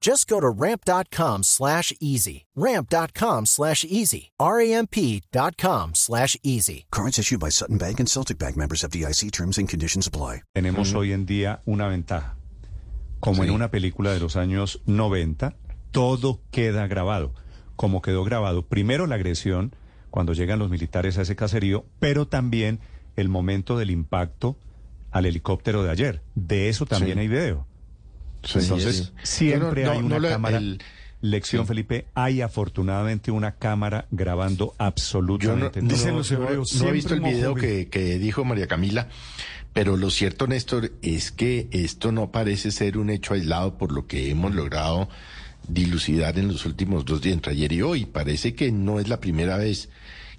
Just go to ramp.com slash easy. Ramp.com slash easy. R-A-M-P.com slash easy. Cards issued by Sutton Bank and Celtic Bank members of DIC terms and conditions apply. Tenemos hoy en día una ventaja. Como en una película de los años 90, todo queda grabado. Como quedó grabado, primero la agresión cuando llegan los militares a ese caserío, pero también el momento del impacto al helicóptero de ayer. De eso también hay video. Entonces, siempre hay una cámara. Lección, Felipe, hay afortunadamente una cámara grabando absolutamente todo. Dicen los hebreos, no he visto el video que, que dijo María Camila, pero lo cierto, Néstor, es que esto no parece ser un hecho aislado por lo que hemos logrado dilucidar en los últimos dos días, entre ayer y hoy. Parece que no es la primera vez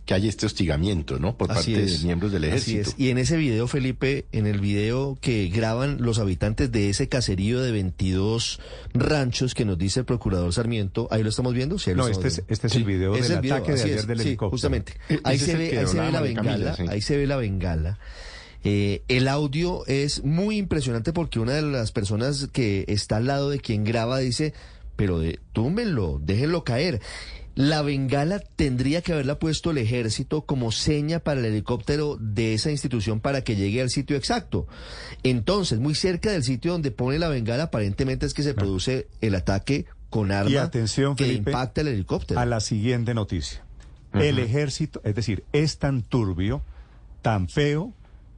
que hay este hostigamiento, ¿no? Por Así parte es. de miembros del Así ejército. es. Y en ese video, Felipe, en el video que graban los habitantes de ese caserío de 22 ranchos que nos dice el procurador Sarmiento, ahí lo estamos viendo. Sí, ahí lo No, estamos este es, este es el video Es del el video, ataque de así ayer es, del sí, helicóptero. justamente. E- Ahí se ve, que ahí se ve la Camila, bengala, sí. ahí se ve la bengala. Eh, el audio es muy impresionante porque una de las personas que está al lado de quien graba dice, pero de, túmbenlo, déjenlo caer. La bengala tendría que haberla puesto el ejército como seña para el helicóptero de esa institución para que llegue al sitio exacto. Entonces, muy cerca del sitio donde pone la bengala, aparentemente es que se produce el ataque con arma Y atención, que Felipe, impacta el helicóptero. a la siguiente noticia. El ejército, es decir, es tan turbio, tan feo,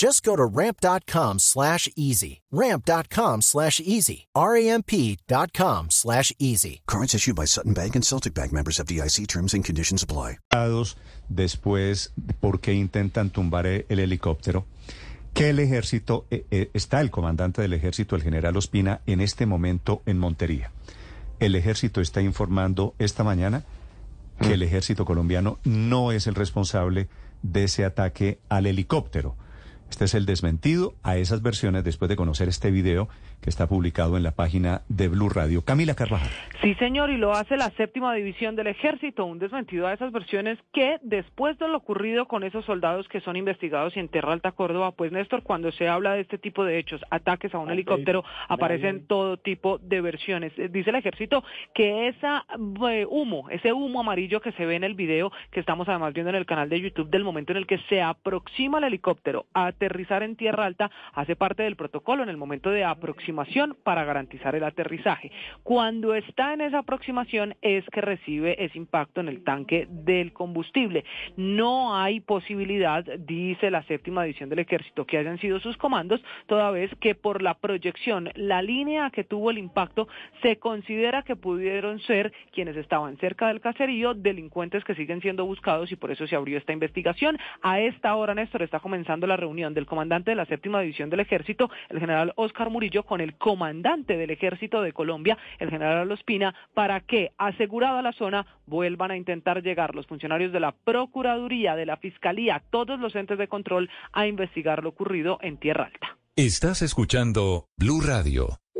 Just go to ramp.com slash easy. Ramp.com slash easy. R-A-M-P.com slash easy. Cards issued by Sutton Bank and Celtic Bank members of DIC terms and conditions apply. después de por qué intentan tumbar e- el helicóptero, que el ejército, eh, eh, está el comandante del ejército, el general Ospina, en este momento en Montería. El ejército está informando esta mañana que el ejército colombiano no es el responsable de ese ataque al helicóptero. Este es el desmentido a esas versiones después de conocer este video que está publicado en la página de Blue Radio. Camila Carvajal. Sí, señor, y lo hace la séptima división del ejército, un desmentido a esas versiones que después de lo ocurrido con esos soldados que son investigados en Tierra Alta, Córdoba, pues Néstor, cuando se habla de este tipo de hechos, ataques a un helicóptero, aparecen todo tipo de versiones. Eh, Dice el ejército que esa eh, humo, ese humo amarillo que se ve en el video, que estamos además viendo en el canal de YouTube del momento en el que se aproxima el helicóptero a aterrizar en Tierra Alta, hace parte del protocolo en el momento de para garantizar el aterrizaje. Cuando está en esa aproximación es que recibe ese impacto en el tanque del combustible. No hay posibilidad, dice la séptima división del ejército, que hayan sido sus comandos, toda vez que por la proyección, la línea que tuvo el impacto, se considera que pudieron ser quienes estaban cerca del caserío, delincuentes que siguen siendo buscados y por eso se abrió esta investigación. A esta hora, Néstor, está comenzando la reunión del comandante de la séptima división del ejército, el general Oscar Murillo, con el comandante del ejército de Colombia, el general Ospina, para que, asegurada la zona, vuelvan a intentar llegar los funcionarios de la Procuraduría, de la Fiscalía, todos los entes de control a investigar lo ocurrido en Tierra Alta. Estás escuchando Blue Radio.